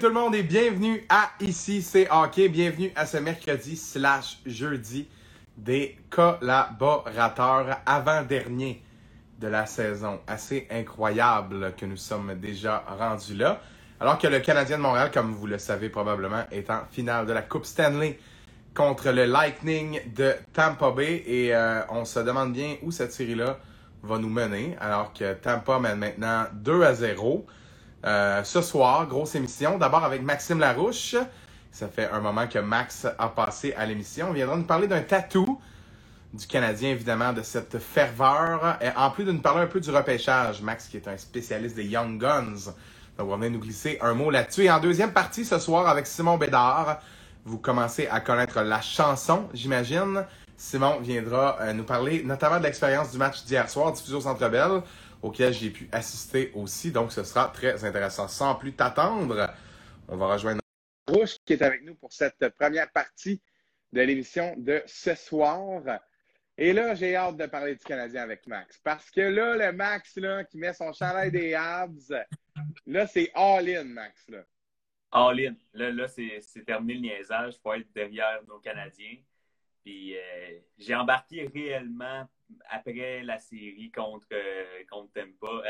Tout le monde et bienvenue à Ici c'est Hockey. Bienvenue à ce mercredi slash jeudi des collaborateurs avant-dernier de la saison. Assez incroyable que nous sommes déjà rendus là. Alors que le Canadien de Montréal, comme vous le savez probablement, est en finale de la Coupe Stanley contre le Lightning de Tampa Bay. Et euh, on se demande bien où cette série-là va nous mener. Alors que Tampa mène maintenant 2 à 0. Euh, ce soir, grosse émission. D'abord avec Maxime Larouche. Ça fait un moment que Max a passé à l'émission. On viendra nous parler d'un tatou du Canadien, évidemment, de cette ferveur. Et en plus de nous parler un peu du repêchage, Max qui est un spécialiste des Young Guns. Donc, on nous glisser un mot là-dessus. Et en deuxième partie, ce soir, avec Simon Bédard, vous commencez à connaître la chanson, j'imagine. Simon viendra euh, nous parler notamment de l'expérience du match d'hier soir, diffusé au Centre Bell auquel j'ai pu assister aussi. Donc, ce sera très intéressant. Sans plus t'attendre, on va rejoindre Rouge qui est avec nous pour cette première partie de l'émission de ce soir. Et là, j'ai hâte de parler du Canadien avec Max. Parce que là, le Max là, qui met son chandail des Habs, là, c'est all-in, Max. Là. All-in. Là, là c'est terminé le niaisage. Il faut être derrière nos Canadiens. Puis euh, j'ai embarqué réellement après la série contre, euh, contre euh,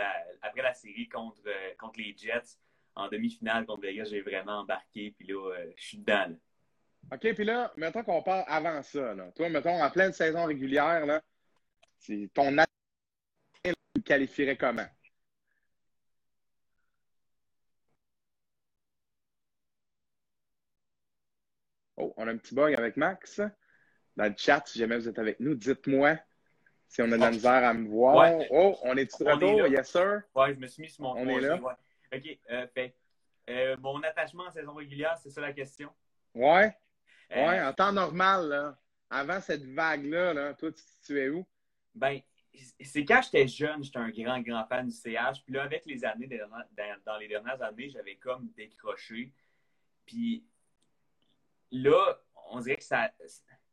après la série contre, contre les Jets, en demi-finale contre Vegas, j'ai vraiment embarqué, puis là, je suis dedans. OK, puis là, mettons qu'on parle avant ça. Toi, mettons, en pleine saison régulière, là, ton tu qualifierais comment? Oh, on a un petit bug avec Max. Dans le chat, si jamais vous êtes avec nous, dites-moi si on a de la misère à me voir. Oh, on est de retour? Yes, sir. Oui, je me suis mis sur mon On est là. OK. Euh, fait, euh, mon attachement en saison régulière, c'est ça la question? Ouais. Euh, ouais, en temps normal, là, avant cette vague-là, là, toi, tu, es où? Ben, c'est quand j'étais jeune, j'étais un grand, grand fan du CH. Puis là, avec les années, dans, les dernières années, j'avais comme décroché. Puis là, on dirait que ça.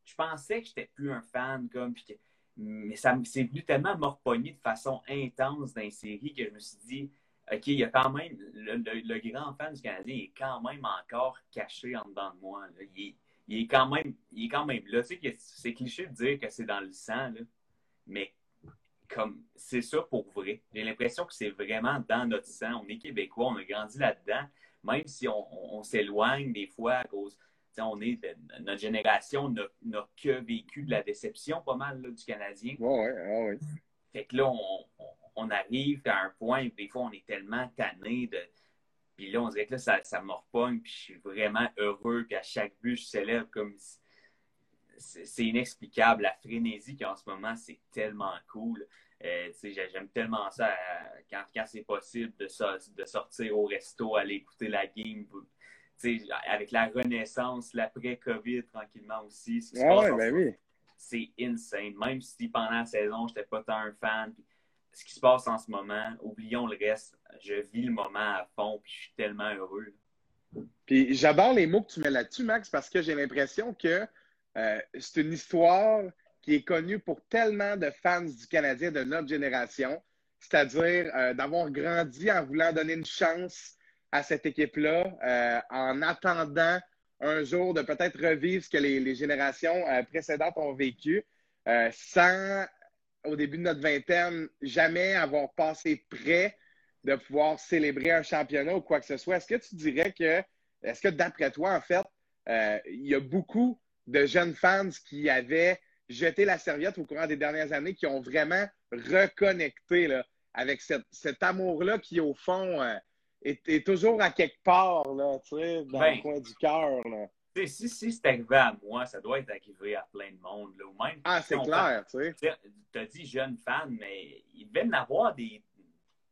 Je pensais que j'étais plus un fan, comme, que mais ça c'est venu tellement me de façon intense dans les séries que je me suis dit, OK, il y a quand même, le, grand fan du Canadien est quand même encore caché en dedans de moi. Il, est, quand même, il est quand même là. Tu sais, c'est cliché de dire que c'est dans le sang, mais comme c'est ça pour vrai. J'ai l'impression que c'est vraiment dans notre sang. On est québécois, on a grandi là-dedans. Même si on s'éloigne des fois à cause on est notre génération n'a que vécu de la déception pas mal du Canadien. Oui, oui, oui. Fait que là, on, arrive à un point où des fois on est tellement tanné de. Puis là, on dirait que là, ça, ça me puis je suis vraiment heureux, puis à chaque but, je célèbre comme. C'est inexplicable. La frénésie qu'il y a en ce moment, c'est tellement cool. Euh, j'aime tellement ça euh, quand, quand c'est possible de, de, sortir au resto, aller écouter la game, avec la renaissance, l'après-COVID tranquillement aussi. Ben c'est insane. Même si pendant la saison, je n'étais pas tant un fan. ce qui se passe en ce moment, oublions le reste. Je vis le moment à fond puis je suis tellement heureux. Puis j'adore les mots que tu mets là-dessus, Max, parce que j'ai l'impression que euh, c'est une histoire qui est connue pour tellement de fans du Canadien de notre génération, c'est-à-dire euh, d'avoir grandi en voulant donner une chance à cette équipe-là euh, en attendant un jour de peut-être revivre ce que les, générations euh, précédentes ont vécu, euh, sans, au début de notre vingtaine, jamais avoir passé près de pouvoir célébrer un championnat ou quoi que ce soit. Est-ce que tu dirais que, est-ce que d'après toi, en fait, il y a beaucoup de jeunes fans qui avaient jeté la serviette au courant des dernières années, qui ont vraiment reconnecté là, avec cet amour-là qui, au fond, est, toujours à quelque part, là, tu sais, dans le ben, coin du cœur, là. Si, si c'est arrivé à moi, ça doit être arrivé à plein de monde. Là, ou même, ah, c'est clair, tu sais. Tu as dit jeune fan, mais il devait y en avoir des,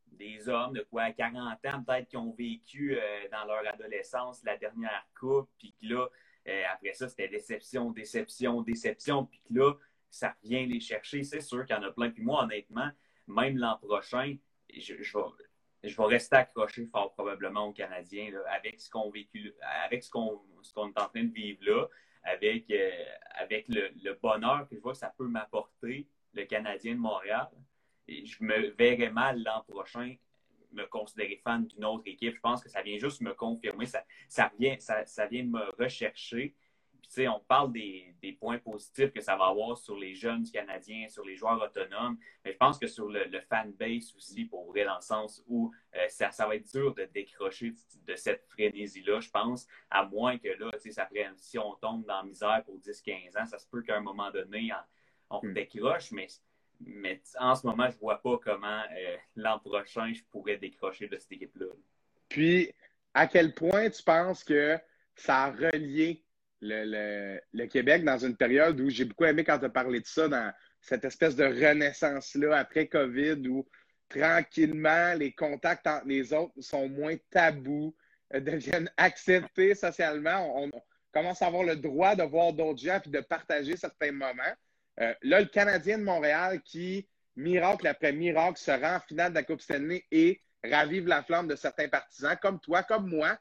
des hommes de quoi, 40 ans, peut-être, qui ont vécu euh, dans leur adolescence la dernière coupe, puis que là, euh, après ça, c'était déception, déception, déception, puis que là, ça vient les chercher. C'est sûr qu'il y en a plein. Puis moi, honnêtement, même l'an prochain, je, je, vais, je vais rester accroché fort probablement aux Canadiens avec ce qu'on vécu, avec ce qu'on est en train de vivre là, avec, euh, avec le, bonheur que je vois que ça peut m'apporter, le Canadien de Montréal. Je me verrai mal l'an prochain, me considérer fan d'une autre équipe. Je pense que ça vient juste me confirmer, ça, ça, vient, ça, ça vient me rechercher. Puis, on parle des, des, points positifs que ça va avoir sur les jeunes Canadiens, sur les joueurs autonomes, mais je pense que sur le, le fanbase aussi, pour vrai, dans le sens où euh, ça, ça, va être dur de décrocher de cette frénésie-là, je pense, à moins que là, ça prenne, si on tombe dans la misère pour 10-15 ans, ça se peut qu'à un moment donné, on, hmm. décroche, mais mais en ce moment, je ne vois pas comment euh, l'an prochain, je pourrais décrocher de cette équipe-là. Puis, à quel point tu penses que ça a relié le, Québec dans une période où j'ai beaucoup aimé quand tu as parlé de ça, dans cette espèce de renaissance-là après COVID où tranquillement les contacts entre les autres sont moins tabous, euh, deviennent acceptés socialement. On, commence à avoir le droit de voir d'autres gens et de partager certains moments. Euh, là, le Canadien de Montréal qui, miracle après miracle, se rend en finale de la Coupe Stanley et ravive la flamme de certains partisans, comme toi, comme moi,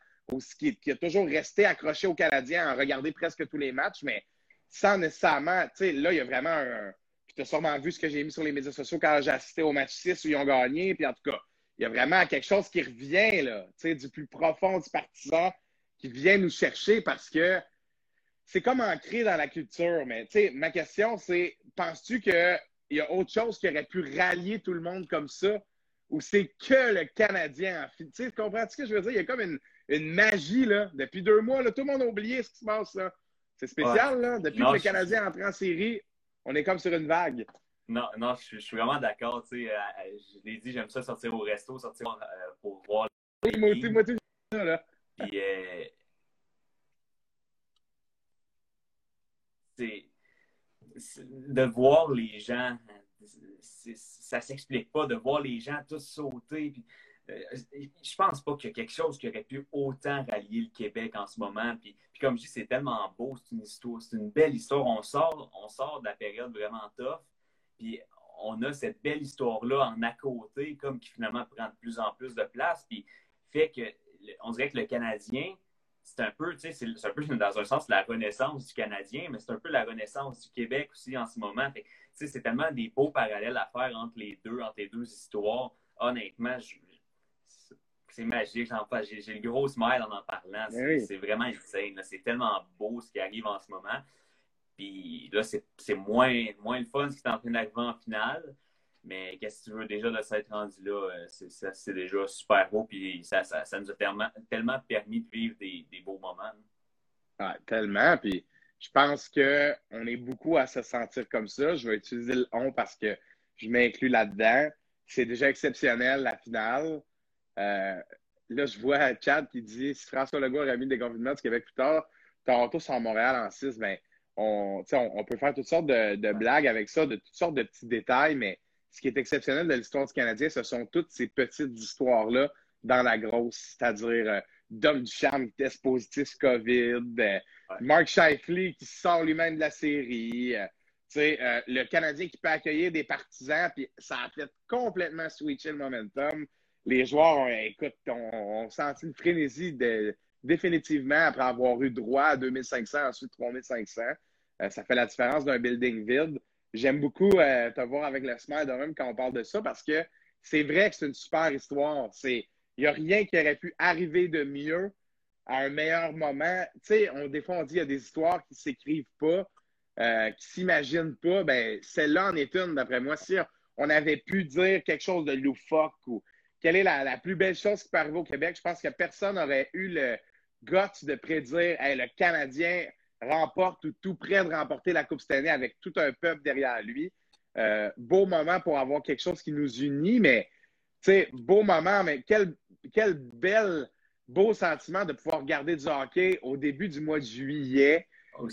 qui, qui, a toujours resté accroché au Canadien à regarder presque tous les matchs, mais sans nécessairement, tu sais, là, il y a vraiment un. Tu as sûrement vu ce que j'ai mis sur les médias sociaux quand j'ai assisté au match 6 où ils ont gagné. Puis en tout cas, il y a vraiment quelque chose qui revient, là, tu sais, du plus profond du partisan qui vient nous chercher parce que c'est comme ancré dans la culture. Mais tu sais, ma question, c'est penses-tu qu'il y a autre chose qui aurait pu rallier tout le monde comme ça? Ou c'est que le Canadien en Tu sais, comprends-tu ce que je veux dire? Il y a comme une, une magie, là. Depuis deux mois, là, tout le monde a oublié ce qui se passe, là. C'est spécial, là. Depuis que le Canadien entre en série, on est comme sur une vague. Non, non, je, suis vraiment d'accord. Tu sais, euh, euh, je l'ai dit, j'aime ça sortir au resto, sortir euh, pour voir. Oui, moi aussi, moi aussi, là. Puis, c'est de voir les gens, ça s'explique pas, de voir les gens tous sauter. Puis, je pense pas qu'il y a quelque chose qui aurait pu autant rallier le Québec en ce moment. Puis, comme je dis, c'est tellement beau, c'est une histoire, c'est une belle histoire. On sort, on sort de la période vraiment tough. Puis on a cette belle histoire-là en à côté, comme qui finalement prend de plus en plus de place. Puis fait que on dirait que le Canadien, c'est un peu, tu sais, c'est un peu dans un sens la renaissance du Canadien, mais c'est un peu la renaissance du Québec aussi en ce moment. C'est tellement des beaux parallèles à faire entre les deux, entre les deux histoires. Honnêtement, je, c'est magique. J'ai le gros smile en en parlant. Ben c'est vraiment insane. C'est tellement beau ce qui arrive en ce moment. Puis là, c'est moins, moins le fun ce qui est en train d'arriver en finale. Mais qu'est-ce que tu veux déjà de s'être rendu là? Euh, c'est déjà super beau. Puis ça, ça, nous a tellement, permis de vivre des, beaux moments. Ah, tellement. Puis je pense qu'on est beaucoup à se sentir comme ça. Je vais utiliser le on parce que je m'inclus là-dedans. C'est déjà exceptionnel la finale. Euh, là, je vois Chad qui dit si François Legault aurait mis le déconfinement du Québec plus tard, Toronto sur Montréal en 6, ben, on, on, peut faire toutes sortes de, blagues avec ça, de toutes sortes de petits détails, mais ce qui est exceptionnel de l'histoire du Canadien, ce sont toutes ces petites histoires-là dans la grosse, c'est-à-dire euh, Dom Ducharme qui teste positif COVID, euh, Mark Shifley qui sort lui-même de la série, le Canadien qui peut accueillir des partisans, puis ça a fait complètement switcher le momentum les joueurs, écoute, ont, senti une frénésie définitivement après avoir eu droit à 2500, ensuite 3500. Euh, ça fait la différence d'un building vide. J'aime beaucoup euh, te voir avec le smile de même quand on parle de ça parce que c'est vrai que c'est une super histoire. Il n'y a rien qui aurait pu arriver de mieux à un meilleur moment. Tu sais, on, des fois, on dit qu'il y a des histoires qui ne s'écrivent pas, euh, qui ne s'imaginent pas. Ben, celle-là en est une, d'après moi. Si on avait pu dire quelque chose de loufoque ou quelle est la, plus belle chose qui peut arriver au Québec? Je pense que personne n'aurait eu le guts de prédire le Canadien remporte ou tout près de remporter la Coupe Stanley avec tout un peuple derrière lui. Euh, beau moment pour avoir quelque chose qui nous unit, mais beau moment, mais quel, quel bel, beau sentiment de pouvoir regarder du hockey au début du mois de juillet.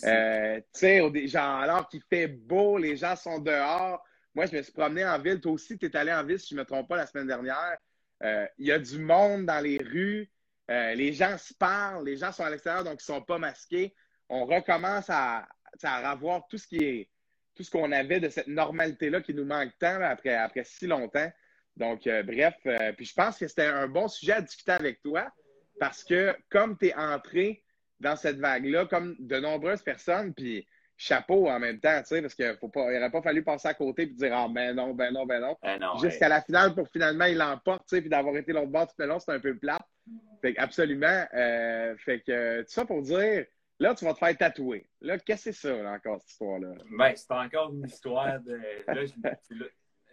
Euh, genre, alors qu'il fait beau, les gens sont dehors. Moi, je me suis promené en ville. Toi aussi, tu es allé en ville, si je ne me trompe pas, la semaine dernière. Euh, il y a du monde dans les rues. Euh, les gens se parlent. Les gens sont à l'extérieur, donc ils ne sont pas masqués. On recommence à, à avoir tout ce qu'on avait de cette normalité-là qui nous manque tant après, après si longtemps. Donc, euh, bref, puis je pense que c'était un bon sujet à discuter avec toi parce que comme tu es entré dans cette vague-là, comme de nombreuses personnes, puis chapeau en même temps, tu sais, parce qu'il n'aurait pas fallu passer à côté et dire Ah, ben non, ben non, ben non. Ben Jusqu'à la finale pour finalement il l'emporte, tu sais, puis d'avoir été l'autre bord tout le long, c'est un peu plate. Fait que, absolument. Euh, fait que, tout ça pour dire, là, tu vas te faire tatouer. Là, qu'est-ce que c'est ça, là, encore, cette histoire-là? Ben, c'est encore une histoire de.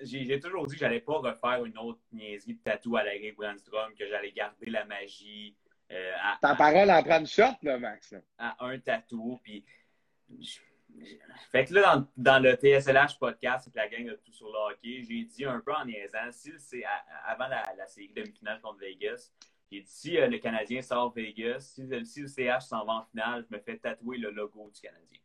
j'ai toujours dit que j'allais pas refaire une autre niaiserie de tatou à la Brandstrom, que j'allais garder la magie. Euh, Ta parole en prend une shot, là, Max. À un tatou, puis. Fait que là, dans, dans, le TSLH podcast, c'est la gang de tout sur le hockey, j'ai dit un peu en niaisant, si c'est avant la, la série demi-finale contre Vegas, j'ai dit si euh, le Canadien sort Vegas, si, si le CH s'en va en finale, je me fais tatouer le logo du Canadien.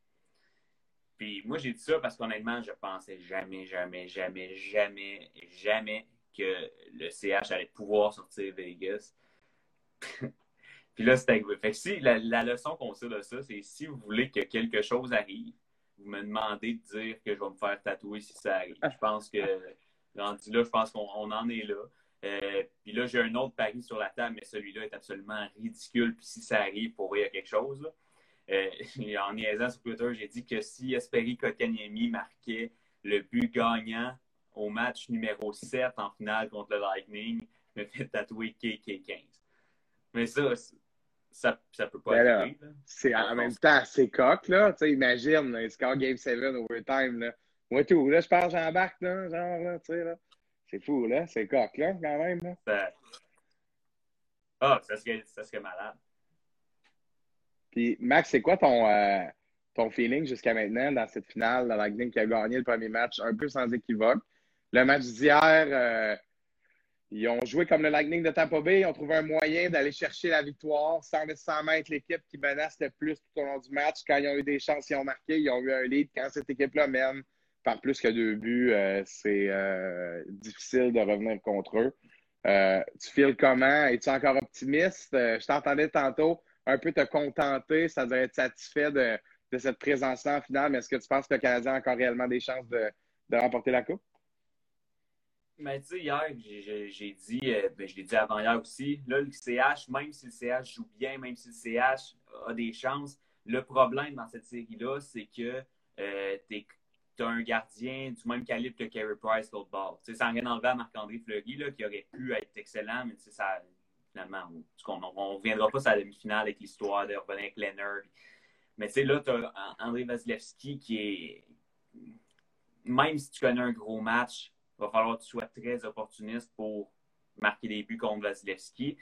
Puis moi, j'ai dit ça parce qu'honnêtement, je pensais jamais, jamais, jamais, jamais, jamais que le CH allait pouvoir sortir Vegas. Puis là. Fait que si la, leçon qu'on sait de ça, c'est si vous voulez que quelque chose arrive, vous me demandez de dire que je vais me faire tatouer si ça arrive. Je pense que, rendu là, je pense qu'on en est là. Euh, puis là, j'ai un autre pari sur la table, mais celui-là est absolument ridicule. Puis si ça arrive, pour y a quelque chose. Euh, en niaisant sur Twitter, j'ai dit que si Esperi Kokaniemi marquait le but gagnant au match numéro 7 en finale contre le Lightning, je me fait tatouer KK15. Mais ça, ça, ça peut pas être C'est en même temps assez coq, là. Tu sais, imagine, là, score Game 7 overtime, là. Moi, tout, là, je pars, j'embarque, là, genre, là, tu sais, là. C'est fou, là. C'est coq, là, quand même, là. Ah, ça serait, ça serait malade. Puis, Max, c'est quoi ton, euh, ton feeling jusqu'à maintenant dans cette finale, dans la Lightning qui a gagné le premier match un peu sans équivoque? Le match d'hier, euh, ils ont joué comme le Lightning de Tampa Bay. Ils ont trouvé un moyen d'aller chercher la victoire sans nécessairement être l'équipe qui menace le plus tout au long du match. Quand ils ont eu des chances, ils ont marqué. Ils ont eu un lead. Quand cette équipe-là mène par plus que deux buts, euh, c'est euh, difficile de revenir contre eux. Euh, tu files comment? Es-tu encore optimiste? je t'entendais tantôt un peu te contenter, c'est-à-dire être satisfait de, cette présence-là en finale, mais est-ce que tu penses que le Canadien a encore réellement des chances de remporter la Coupe? Mais tu sais, hier, j'ai dit, euh, ben, je l'ai dit avant hier aussi, là, le CH, même si le CH joue bien, même si le CH a des chances, le problème dans cette série-là, c'est que euh, tu as un gardien du même calibre que Carey Price l'autre bord. Tu sais, sans rien enlever à Marc-André Fleury, là, qui aurait pu être excellent, mais tu sais, ça, finalement, on ne reviendra pas sur la demi-finale avec l'histoire de avec Leonard. Mais tu sais, là, tu as André Vasilevski qui est. Même si tu connais un gros match, va falloir que tu sois très opportuniste pour marquer des buts contre Vasilevski.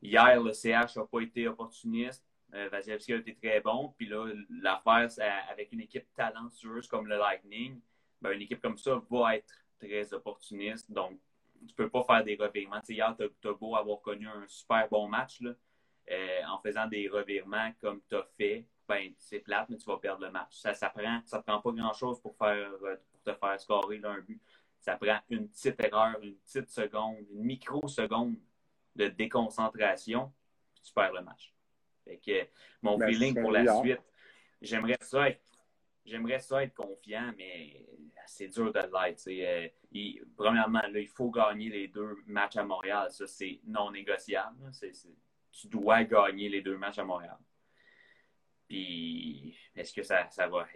Hier, le CH n'a pas été opportuniste. Euh, Vasilevski a été très bon. Puis là, l'affaire, avec une équipe talentueuse comme le Lightning, ben, une équipe comme ça va être très opportuniste. Donc, tu ne peux pas faire des revirements. hier, tu as, beau avoir connu un super bon match euh, en faisant des revirements comme tu as fait. Ben, c'est plate, mais tu vas perdre le match. Ça ne prend, ça prend pas grand-chose pour, faire, pour te faire scorer un but ça prend une petite erreur, une petite seconde, une microseconde de déconcentration, puis tu perds le match. Fait que mon ben, feeling pour la suite, j'aimerais ça être j'aimerais ça être confiant, mais c'est dur de l'être. Euh, premièrement, là, il faut gagner les deux matchs à Montréal. Ça, c'est non négociable. tu dois gagner les deux matchs à Montréal. Puis, est-ce que ça, ça, va,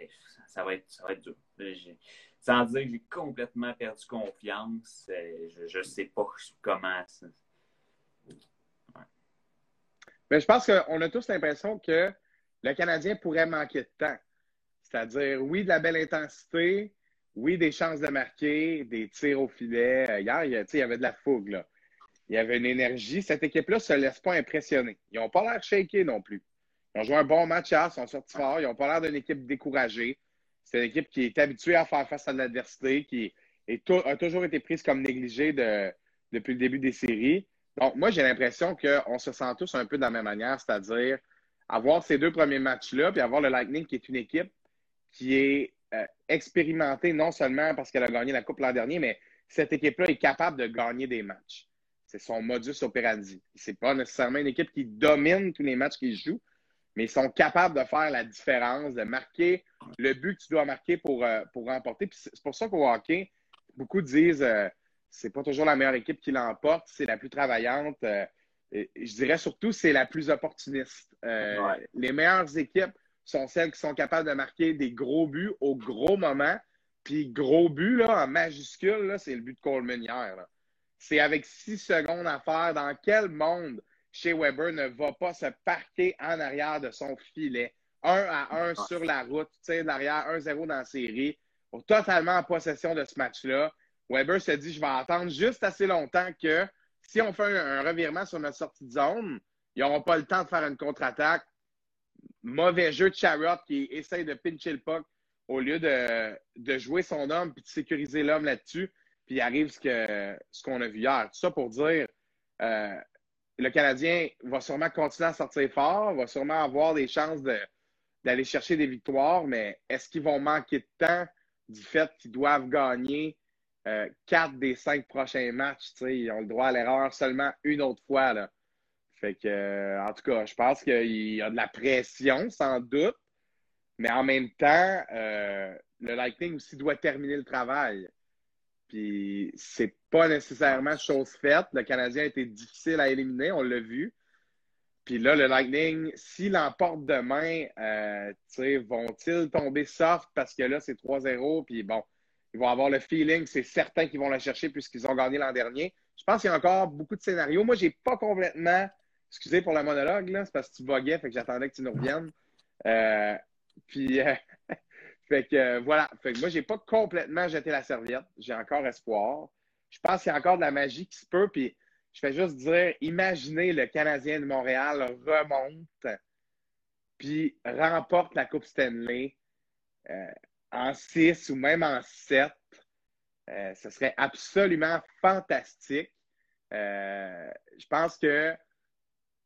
ça, va être, ça va être dur? Sans dire que j'ai complètement perdu confiance, euh, je ne sais pas comment. Ça... Mais je pense qu'on a tous l'impression que le Canadien pourrait manquer de temps. C'est-à-dire, oui, de la belle intensité, oui, des chances de marquer, des tirs au filet. Euh, hier, il y avait de la fougue. Il y avait une énergie. Cette équipe-là ne se laisse pas impressionner. Ils n'ont pas l'air shakés non plus. Ils ont joué un bon match hier, ils sont sortis fort. Ils n'ont pas l'air d'une équipe découragée. C'est une équipe qui est habituée à faire face à l'adversité, qui a toujours été prise comme négligée depuis le début des séries. Donc, moi, j'ai l'impression qu'on se sent tous un peu de la même manière, c'est-à-dire avoir ces deux premiers matchs-là, puis avoir le Lightning qui est une équipe qui est euh, expérimentée non seulement parce qu'elle a gagné la Coupe l'an dernier, mais cette équipe-là est capable de gagner des matchs. C'est son modus operandi. Ce n'est pas nécessairement une équipe qui domine tous les matchs qu'ils jouent, mais ils sont capables de faire la différence, de marquer le but que tu dois marquer pour, euh, pour remporter. c'est pour ça qu'au hockey, beaucoup disent euh, c'est pas toujours la meilleure équipe qui l'emporte, c'est la plus travaillante. Euh, je dirais surtout c'est la plus opportuniste. Les meilleures équipes sont celles qui sont capables de marquer des gros buts au gros moment. Puis gros but, là, en majuscule, c'est le but de Coleman hier. C'est avec six secondes à faire. Dans quel monde chez Weber ne va pas se parquer en arrière de son filet? Un à un sur la route, tu sais, l'arrière, 1-0 dans la série, totalement en possession de ce match-là. Weber se dit, je vais attendre juste assez longtemps que si on fait un, revirement sur notre sortie de zone, ils n'auront pas le temps de faire une contre-attaque. Mauvais jeu de Charrot qui essaye de pincher le puck au lieu de, jouer son homme puis de sécuriser l'homme là-dessus. Puis il arrive ce qu'on ce qu'on a vu hier. Tout ça pour dire, euh, le Canadien va sûrement continuer à sortir fort, va sûrement avoir des chances d'aller chercher des victoires, mais est-ce qu'ils vont manquer de temps du fait qu'ils doivent gagner euh, quatre des cinq prochains matchs? Ils ont le droit à l'erreur seulement une autre fois. Euh, en tout cas, je pense qu'il y a de la pression, sans doute, mais en même temps, euh, le Lightning aussi doit terminer le travail. Puis c'est pas nécessairement chose faite. Le Canadien a été difficile à éliminer, on l'a vu. Puis là, le Lightning, s'il l'emporte demain, euh, vont-ils tomber soft parce que là, c'est 3-0, puis bon, ils vont avoir le feeling, c'est certain qu'ils vont la chercher puisqu'ils ont gagné l'an dernier. Je pense qu'il y a encore beaucoup de scénarios. Moi, j'ai pas complètement, excusez pour le monologue, là, c'est parce que tu buguais, fait que j'attendais que tu nous reviennes. Euh, puis, euh, fait que euh, voilà. Fait que moi, j'ai pas complètement jeté la serviette. J'ai encore espoir. Je pense qu'il y a encore de la magie qui se peut. Puis, je fais juste dire, imaginez le Canadien de Montréal remonte, puis remporte la Coupe Stanley euh, en 6 ou même en 7. ce serait absolument fantastique. je pense que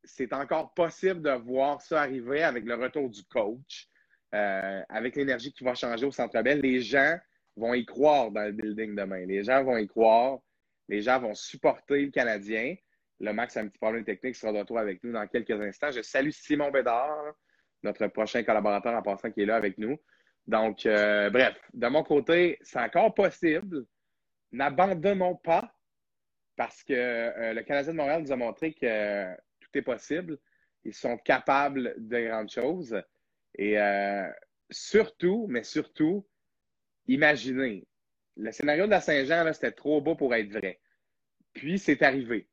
c'est encore possible de voir ça arriver avec le retour du coach. Euh, avec l'énergie qui va changer au Centre Bell, les gens vont y croire dans le building demain. Les gens vont y croire. Les gens vont supporter le Canadien. Le Max a un petit problème technique, sera de retour avec nous dans quelques instants. Je salue Simon Bédard, notre prochain collaborateur en passant qui est là avec nous. Donc, euh, bref, de mon côté, c'est encore possible. N'abandonnons pas parce que euh, le Canadien de Montréal nous a montré que tout est possible. Ils sont capables de grandes choses. Et euh, surtout, mais surtout, imaginez, le scénario de la Saint-Jean, c'était trop beau pour être vrai. Puis, c'est arrivé.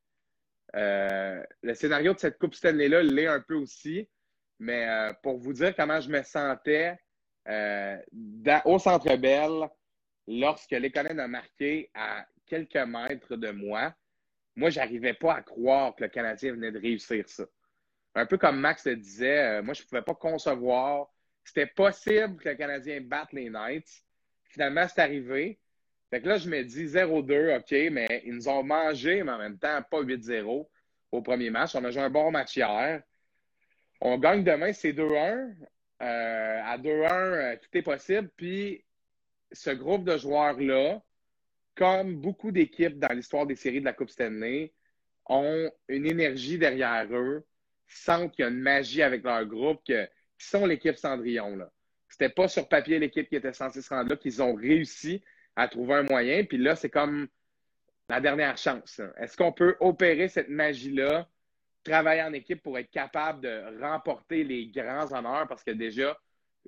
Euh, le scénario de cette Coupe Stanley-là l'est un peu aussi, mais euh, pour vous dire comment je me sentais au Centre Bell lorsque l'Économie a marqué à quelques mètres de moi, moi, j'arrivais pas à croire que le Canadien venait de réussir ça un peu comme Max le disait, euh, moi, je ne pouvais pas concevoir. C'était possible que le Canadien batte les Knights. Finalement, c'est arrivé. Fait que là, je me dis 0-2, OK, mais ils nous ont mangé, mais en même temps, pas 8-0 au premier match. On a joué un bon match hier. On gagne demain, c'est 2-1. Euh, à 2-1, euh, tout est possible. Puis, ce groupe de joueurs-là, comme beaucoup d'équipes dans l'histoire des séries de la Coupe Stanley, ont une énergie derrière eux sentent qu'il y a une magie avec leur groupe, que, qui sont l'équipe Cendrillon. Là. C'était pas sur papier l'équipe qui était censée se rendre là, qu'ils ont réussi à trouver un moyen. Puis là, c'est comme la dernière chance. Est-ce qu'on peut opérer cette magie-là, travailler en équipe pour être capable de remporter les grands honneurs? Parce que déjà,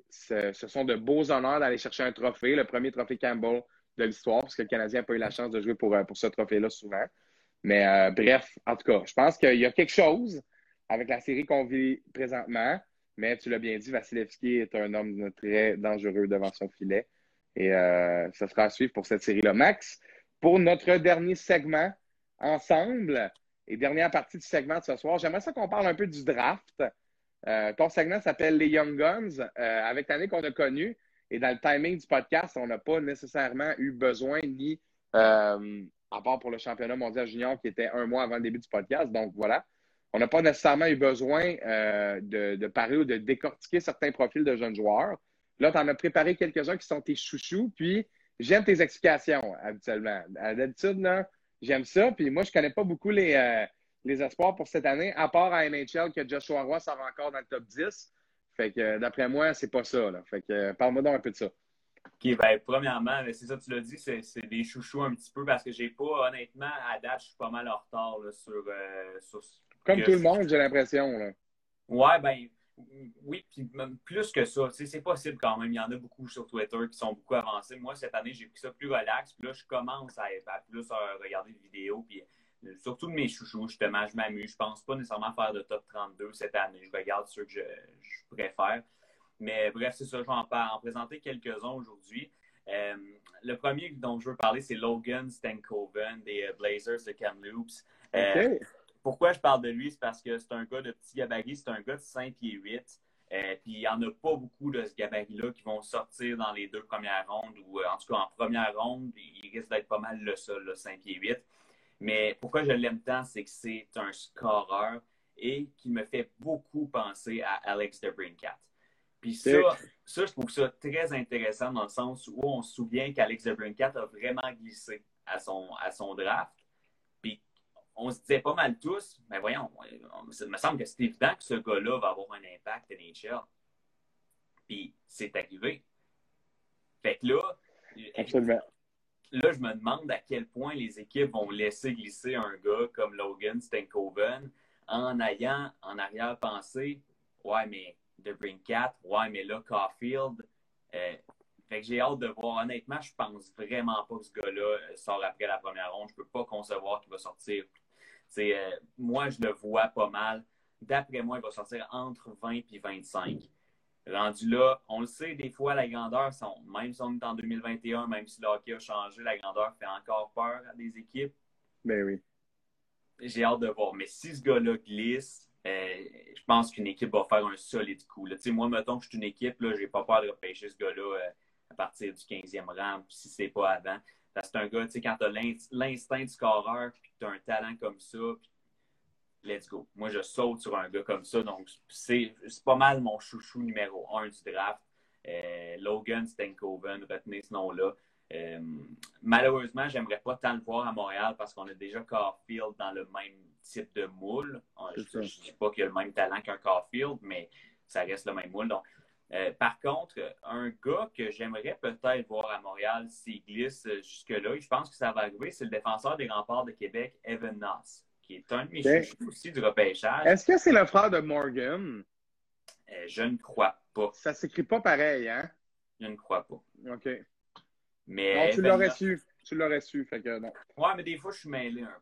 ce, sont de beaux honneurs d'aller chercher un trophée, le premier trophée Campbell de l'histoire, parce que le Canadien n'a pas eu la chance de jouer pour, euh, pour ce trophée-là souvent. Mais euh, bref, en tout cas, je pense qu'il y a quelque chose avec la série qu'on vit présentement. Mais tu l'as bien dit, Vasilevski est un homme très dangereux devant son filet. Et euh, ce sera à suivre pour cette série-là. Max, pour notre dernier segment ensemble et dernière partie du segment de ce soir, j'aimerais ça qu'on parle un peu du draft. Euh, ton segment s'appelle Les Young Guns. Euh, avec l'année qu'on a connue et dans le timing du podcast, on n'a pas nécessairement eu besoin ni, à part pour le championnat mondial junior qui était un mois avant le début du podcast. Donc voilà, on n'a pas nécessairement eu besoin euh, de, parler ou de décortiquer certains profils de jeunes joueurs. Là, tu en as préparé quelques-uns qui sont tes chouchous, puis j'aime tes explications habituellement. D'habitude, j'aime ça, puis moi, je ne connais pas beaucoup les, euh, les espoirs pour cette année, à part à NHL que Joshua Roy sort encore dans le top 10. Fait que d'après moi, c'est pas ça. Fait que parle-moi donc un peu de ça. OK, ben, premièrement, c'est ça, tu l'as dit, c'est des chouchous un petit peu parce que j'ai pas, honnêtement, à date, je suis pas mal en retard sur, euh, sur, comme tout le monde, j'ai l'impression. Ouais, ben, oui, puis même plus que ça. C'est possible quand même. Il y en a beaucoup sur Twitter qui sont beaucoup avancés. Moi, cette année, j'ai pris ça plus relax. Puis là, je commence à, plus regarder des vidéos. Puis euh, surtout de mes chouchous, justement, je m'amuse. Je pense pas nécessairement faire de top 32 cette année. Je regarde ceux que je, préfère. Mais bref, c'est ça. Je vais en, en présenter quelques-uns aujourd'hui. Euh, le premier dont je veux parler, c'est Logan Stankoven des euh, Blazers de Kamloops. Euh, pourquoi je parle de lui? C'est parce que c'est un gars de petit gabarit, c'est un gars de 5 pieds 8. puis il n'y en a pas beaucoup de ce gabarit-là qui vont sortir dans les deux premières rondes ou en tout cas en première ronde, il risque d'être pas mal le seul, le 5 pieds 8. Mais pourquoi je l'aime tant, c'est que c'est un scoreur et qui me fait beaucoup penser à Alex de Brincat. Puis ça, ça, je trouve ça très intéressant dans le sens où on se souvient qu'Alex DeBrincat a vraiment glissé à son, à son draft. On se disait pas mal tous, mais voyons, ça me semble que c'est évident que ce gars-là va avoir un impact NHL. Puis c'est arrivé. Fait que là, là, je me demande à quel point les équipes vont laisser glisser un gars comme Logan Stankoven en ayant en arrière-pensée, ouais, mais de Brinkat. Ouais, mais là, Caulfield. Euh, fait que j'ai hâte de voir. Honnêtement, je pense vraiment pas que ce gars-là euh, sort après la première ronde. Je peux pas concevoir qu'il va sortir. C'est, euh, moi, je le vois pas mal. D'après moi, il va sortir entre 20 et 25. Rendu là, on le sait, des fois, la grandeur, sont, même si on est en 2021, même si le hockey a changé, la grandeur fait encore peur à des équipes. Ben oui. J'ai hâte de voir. Mais si ce gars-là glisse, euh, je pense qu'une équipe va faire un solide coup. Moi, mettons que je suis une équipe, je n'ai pas peur de repêcher ce gars-là euh, à partir du 15e rang, si ce n'est pas avant. C'est un gars, quand tu as l'instinct du scoreur, et que tu as un talent comme ça, let's go. Moi, je saute sur un gars comme ça. Donc, c'est pas mal mon chouchou numéro un du draft. Euh, Logan Stankoven, retenez ce nom-là. malheureusement, j'aimerais pas tant le voir à Montréal parce qu'on a déjà Carfield dans le même type de moule. Ah, je ne dis pas qu'il a le même talent qu'un Caulfield, mais ça reste le même moule. Donc, euh, par contre, un gars que j'aimerais peut-être voir à Montréal s'il glisse jusque-là, je pense que ça va arriver, c'est le défenseur des remparts de Québec, Evan Noss, qui est un de mes ben, aussi du repêchage. Est-ce que c'est le frère de Morgan? Euh, je ne crois pas. Ça s'écrit pas pareil, hein? Je ne crois pas. OK. Mais non, tu l'aurais su. Tu l'aurais su, fait que non. Ouais, mais des fois, je suis mêlé un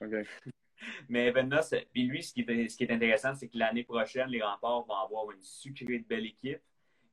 peu. OK. Mais Evan Noss, puis lui, ce qui est, ce qui est intéressant, c'est que l'année prochaine, les remparts vont avoir une sucrée de belle équipe.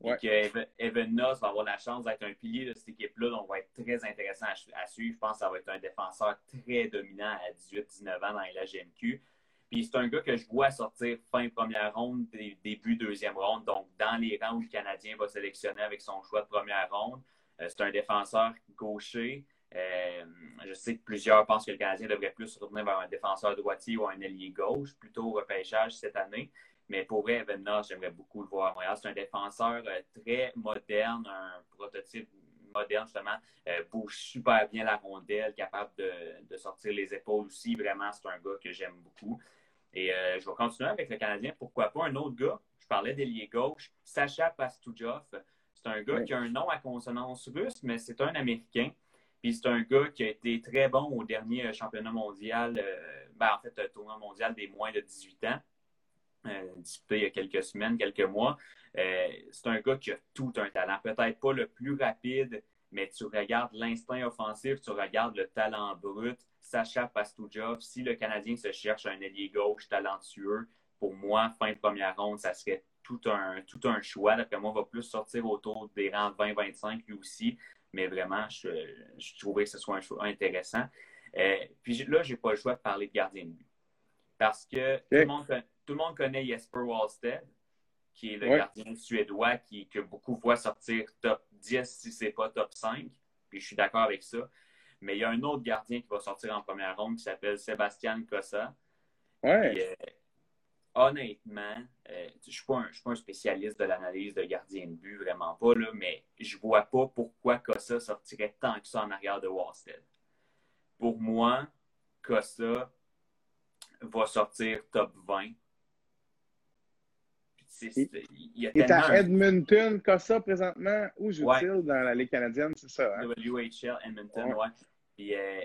Et que Evan Noss va avoir la chance d'être un pilier de cette équipe-là, donc va être très intéressant à, suivre. Je pense que ça va être un défenseur très dominant à 18-19 ans dans la GMQ. Puis c'est un gars que je vois sortir fin première ronde, début deuxième ronde, donc dans les rangs où le Canadien va sélectionner avec son choix de première ronde. Euh, c'est un défenseur gaucher. Euh, je sais que plusieurs pensent que le Canadien devrait plus se retourner vers un défenseur droitier ou un ailier gauche, plutôt au repêchage cette année. Mais pour vrai, Evan j'aimerais beaucoup le voir à Montréal. C'est un défenseur euh, très moderne, un prototype moderne, justement. Euh, bouge super bien la rondelle, capable de, sortir les épaules aussi. Vraiment, c'est un gars que j'aime beaucoup. Et je vais continuer avec le Canadien. Pourquoi pas un autre gars? Je parlais d'ailier gauche, Sacha Pastoujov. C'est un gars qui a un nom à consonance russe, mais c'est un Américain. Puis c'est un gars qui a été très bon au dernier euh, championnat mondial, euh, ben, en fait, tournoi mondial des moins de 18 ans, euh, disputé il y a quelques semaines, quelques mois. c'est un gars qui a tout un talent. Peut-être pas le plus rapide, mais tu regardes l'instinct offensif, tu regardes le talent brut. Sacha Pastoujov, si le Canadien se cherche un ailier gauche talentueux, pour moi, fin de première ronde, ça serait tout un, tout un choix. D'après moi, va plus sortir autour des rangs 20-25 lui aussi mais vraiment, je, trouvais que ce soit un choix intéressant. Euh, puis là, je n'ai pas le choix de parler de gardien de but. Parce que tout, le monde, connaît Jesper Wallstead, qui est le gardien suédois qui, que beaucoup voient sortir top 10 si ce n'est pas top 5. Puis je suis d'accord avec ça. Mais il y a un autre gardien qui va sortir en première ronde qui s'appelle Sébastien Cossa. Ouais. Euh, honnêtement, euh, je ne suis, pas un spécialiste de l'analyse de gardien de but, vraiment pas, là, mais je ne vois pas pourquoi Cossa sortirait tant que ça en arrière de Wasted. Pour moi, Cossa va sortir top 20. il, est à Edmonton, Cossa, présentement. Où joue-t-il dans la Ligue canadienne? C'est ça. Hein? WHL, Edmonton, ouais. Puis, euh,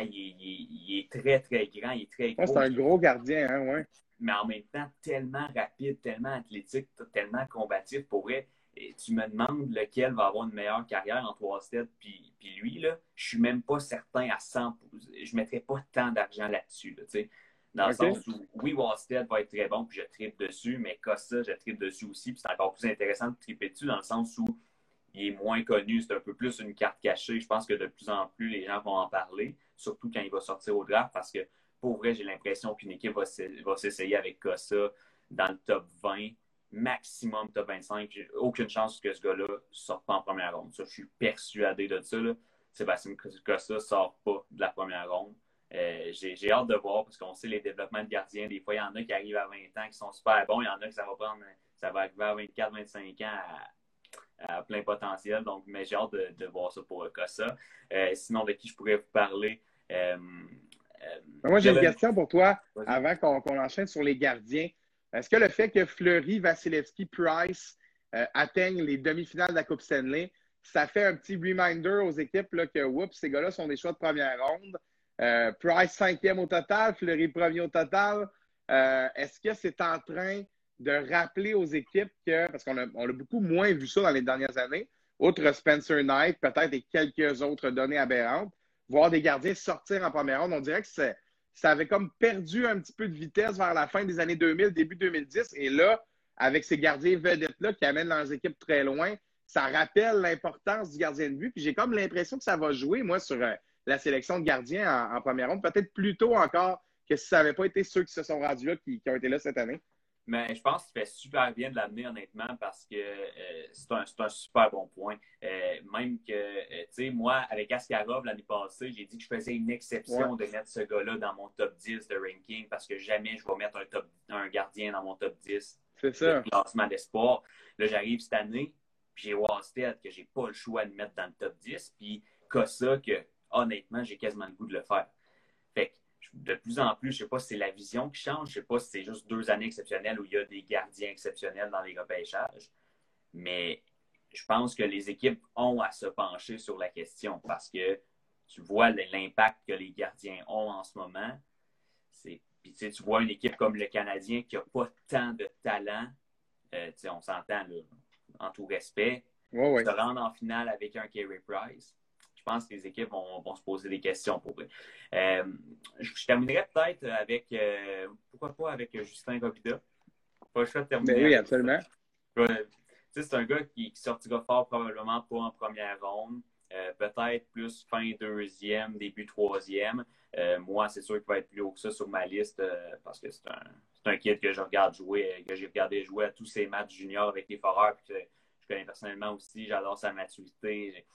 il, est, très, très grand. Il est très gros. c'est un gros gardien, hein, ouais. Mais en même temps tellement rapide, tellement athlétique, tellement combatif pour vrai. Et tu me demandes lequel va avoir une meilleure carrière entre Wasted puis, puis lui, là, je suis même pas certain à 100 Je ne mettrais pas tant d'argent là-dessus. dans le sens où, oui, Wasted va être très bon, puis je tripe dessus, mais Costa, je tripe dessus aussi, puis c'est encore plus intéressant de triper dessus dans le sens où il est moins connu, c'est un peu plus une carte cachée. Je pense que de plus en plus, les gens vont en parler, surtout quand il va sortir au draft, parce que pour vrai, j'ai l'impression qu'une équipe va s'essayer avec Costa dans le top 20 maximum top 25. J'ai aucune chance que ce gars-là sorte pas en première ronde. Ça, je suis persuadé de ça. Là. Sébastien Costa sort pas de la première ronde. Euh, j'ai hâte de voir parce qu'on sait les développements de gardiens. Des fois, il y en a qui arrivent à 20 ans qui sont super bons. Il y en a qui ça va prendre, ça va arriver à 24, 25 ans à, plein potentiel. Donc, mais j'ai hâte de, voir ça pour Costa. Euh, sinon, de qui je pourrais vous parler? Euh, Moi, j'ai une question pour toi avant qu'on enchaîne sur les gardiens. Est-ce que le fait que Fleury, Vasilevski, Price euh, atteignent les demi-finales de la Coupe Stanley, ça fait un petit reminder aux équipes là, que oups, ces gars-là sont des choix de première ronde. Euh, Price cinquième au total, Fleury premier au total. Euh, est-ce que c'est en train de rappeler aux équipes que, parce qu'on a, a, beaucoup moins vu ça dans les dernières années, outre Spencer Knight, peut-être et quelques autres données aberrantes, voir des gardiens sortir en première ronde, on dirait que ça avait comme perdu un petit peu de vitesse vers la fin des années 2000, début 2010. Et là, avec ces gardiens vedettes-là qui amènent leurs équipes très loin, ça rappelle l'importance du gardien de but. Puis j'ai comme l'impression que ça va jouer, moi, sur euh, la sélection de gardiens en, première ronde, peut-être plus tôt encore que si ça n'avait pas été ceux qui se sont rendus là, qui ont été là cette année. Mais je pense qu'il fait super bien de l'amener, honnêtement, parce que euh, c'est un, super bon point. Euh, même que, euh, tu sais, moi, avec Askarov l'année passée, j'ai dit que je faisais une exception de mettre ce gars-là dans mon top 10 de ranking parce que jamais je vais mettre un, top, un gardien dans mon top 10 de classement d'espoir. Là, j'arrive cette année, puis j'ai Wasted que j'ai pas le choix de mettre dans le top 10, puis Kossa que, honnêtement, j'ai quasiment le goût de le faire. De plus en plus, je ne sais pas si c'est la vision qui change, je ne sais pas si c'est juste deux années exceptionnelles où il y a des gardiens exceptionnels dans les repêchages, mais je pense que les équipes ont à se pencher sur la question parce que tu vois l'impact que les gardiens ont en ce moment. Puis tu vois une équipe comme le Canadien qui n'a pas tant de talent, euh, on s'entend en tout respect, se rendre en finale avec un Kerry Price pense que les équipes vont, se poser des questions pour eux. Euh, je, terminerai peut-être avec, euh, pourquoi pas avec Justin Robida. Pas le choix de terminer. Ben oui, absolument. c'est un gars qui, sortira fort probablement pas en première ronde. Euh, peut-être plus fin deuxième, début troisième. moi, c'est sûr qu'il va être plus haut que ça sur ma liste parce que c'est un, un kid que je regarde jouer, que j'ai regardé jouer à tous ses matchs juniors avec les Foreurs, que je connais personnellement aussi. J'adore sa maturité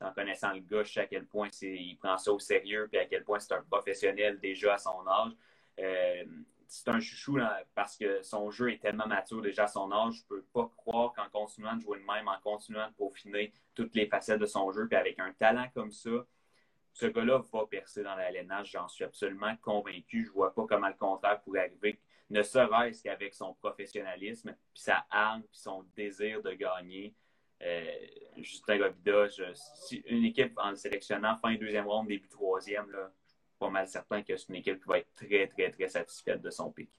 en connaissant le gars, je sais à quel point il prend ça au sérieux, puis à quel point c'est un professionnel déjà à son âge. Euh, c'est un chouchou parce que son jeu est tellement mature déjà à son âge. Je ne peux pas croire qu'en continuant de jouer le même, en continuant de peaufiner toutes les facettes de son jeu, puis avec un talent comme ça, ce gars-là va percer dans l'alénage. J'en suis absolument convaincu. Je ne vois pas comment le contraire pourrait arriver, ne serait-ce qu'avec son professionnalisme, puis sa arme, puis son désir de gagner. Euh, Justin Robida, si une équipe en le sélectionnant fin deuxième ronde, début troisième, là, je suis pas mal certain que c'est une équipe qui va être très, très, très satisfaite de son pic.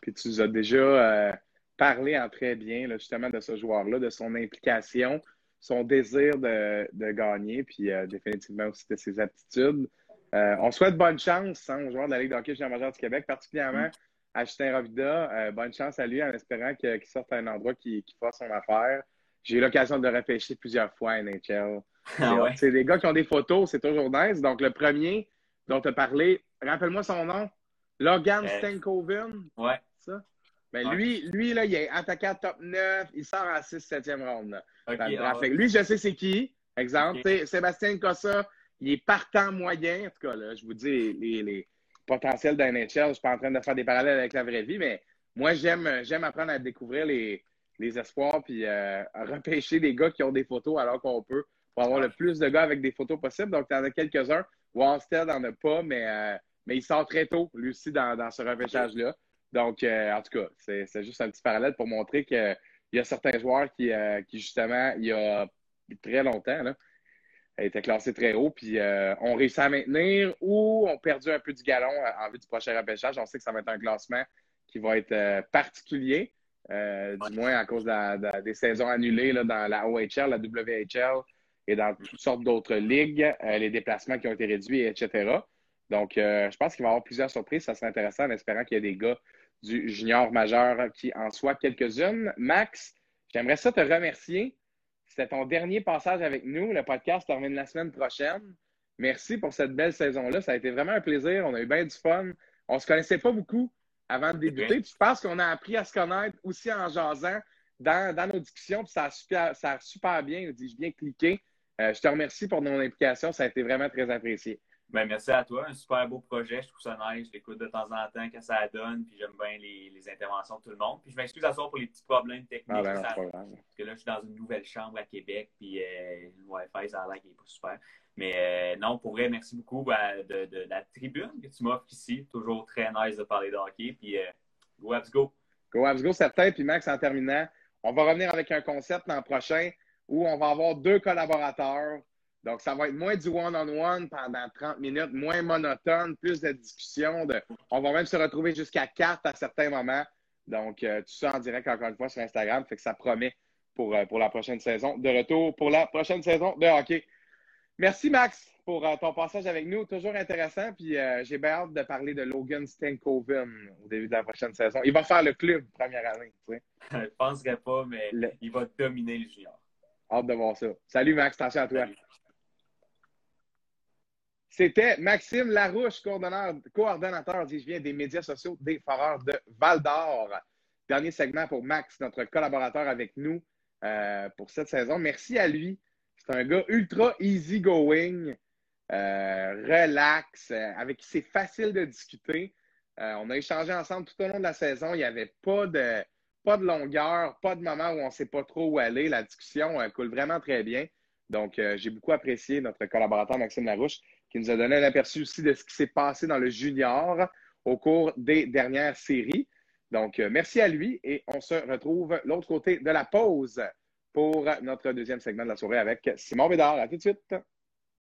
Puis tu nous as déjà euh, parlé en très bien justement de ce joueur-là, de son implication, son désir de, gagner, puis euh, définitivement aussi de ses aptitudes. on souhaite bonne chance hein, aux joueurs de la Ligue d'hockey junior major du Québec, particulièrement mm. à Justin Robida. bonne chance à lui en espérant qu'il sorte à un endroit qui, qui fasse son affaire. J'ai eu l'occasion de repêcher plusieurs fois à NHL. Ah c'est des gars qui ont des photos, c'est toujours nice. Donc, le premier dont tu as parlé, rappelle-moi son nom. Logan euh, Stankoven. Ouais. Ça? Ben, lui, lui, là, il est attaquant top 9. Il sort en 6-7e ronde. Ah lui, je sais c'est qui. Exemple, Sébastien Cossa, il est partant moyen. En tout cas, là, je vous dis, les, les potentiels d'un NHL, je ne suis pas en train de faire des parallèles avec la vraie vie, mais moi, j'aime apprendre à découvrir les, les espoirs, puis euh, repêcher des gars qui ont des photos alors qu'on peut, pour avoir le plus de gars avec des photos possibles. Donc, tu en as quelques-uns. Wallstead n'en a pas, mais, euh, mais il sort très tôt, lui aussi, dans, ce repêchage-là. Donc, euh, en tout cas, c'est juste un petit parallèle pour montrer qu'il y a certains joueurs qui, qui, justement, il y a très longtemps, là, étaient classés très haut, puis ont réussi à maintenir ou ont perdu un peu du galon en vue du prochain repêchage. On sait que ça va être un classement qui va être particulier, du moins à cause des saisons annulées là, dans la OHL, la WHL et dans toutes sortes d'autres ligues, les déplacements qui ont été réduits, etc. Donc, je pense qu'il va y avoir plusieurs surprises. Ça serait intéressant en espérant qu'il y ait des gars du junior majeur qui en soient quelques-unes. Max, j'aimerais ça te remercier. C'était ton dernier passage avec nous. Le podcast termine la semaine prochaine. Merci pour cette belle saison-là. Ça a été vraiment un plaisir. On a eu bien du fun. On ne se connaissait pas beaucoup avant de débuter. je pense qu'on a appris à se connaître aussi en jasant dans, nos discussions. ça a super, ça a super bien, dis-je bien, cliqué. Euh, je te remercie pour ton implication. Ça a été vraiment très apprécié. Ben, merci à toi. Un super beau projet. Je trouve ça nice. Je l'écoute de temps en temps quand ça donne. Puis j'aime bien les, interventions de tout le monde. Puis je m'excuse à toi pour les petits problèmes techniques. Ah ben parce que là, je suis dans une nouvelle chambre à Québec. Puis euh, le Wi-Fi, ça a l'air qu'il n'est pas super. Mais euh, non, pour vrai, merci beaucoup ben, de, la tribune que tu m'offres ici. Toujours très nice de parler de hockey. Puis euh, go Abs go. Go Abs go, certain. Puis Max, en terminant, on va revenir avec un concept l'an prochain où on va avoir deux collaborateurs donc, ça va être moins du one-on-one pendant 30 minutes, moins monotone, plus de discussions. De... On va même se retrouver jusqu'à quatre à certains moments. Donc, euh, tout ça en direct, encore une fois, sur Instagram. Fait que ça promet pour, euh, pour la prochaine saison. De retour pour la prochaine saison de hockey. Merci, Max, pour euh, ton passage avec nous. Toujours intéressant. Puis, j'ai bien hâte de parler de Logan Stankoven au début de la prochaine saison. Il va faire le club première année. Tu sais. Je ne penserais pas, mais il va dominer le junior. Hâte de voir ça. Salut, Max. Attention à toi. C'était Maxime Larouche, coordonnateur, dis-je des médias sociaux des Foreurs de Val d'Or. Dernier segment pour Max, notre collaborateur avec nous euh, pour cette saison. Merci à lui. C'est un gars ultra easy-going, euh, relax, euh, avec qui c'est facile de discuter. on a échangé ensemble tout au long de la saison. Il n'y avait pas de, pas de longueur, pas de moment où on ne sait pas trop où aller. La discussion coule vraiment très bien. Donc, j'ai beaucoup apprécié notre collaborateur Maxime Larouche qui nous a donné un aperçu aussi de ce qui s'est passé dans le junior au cours des dernières séries. Donc, euh, merci à lui et on se retrouve l'autre côté de la pause pour notre deuxième segment de la soirée avec Simon Bédard. À tout de suite.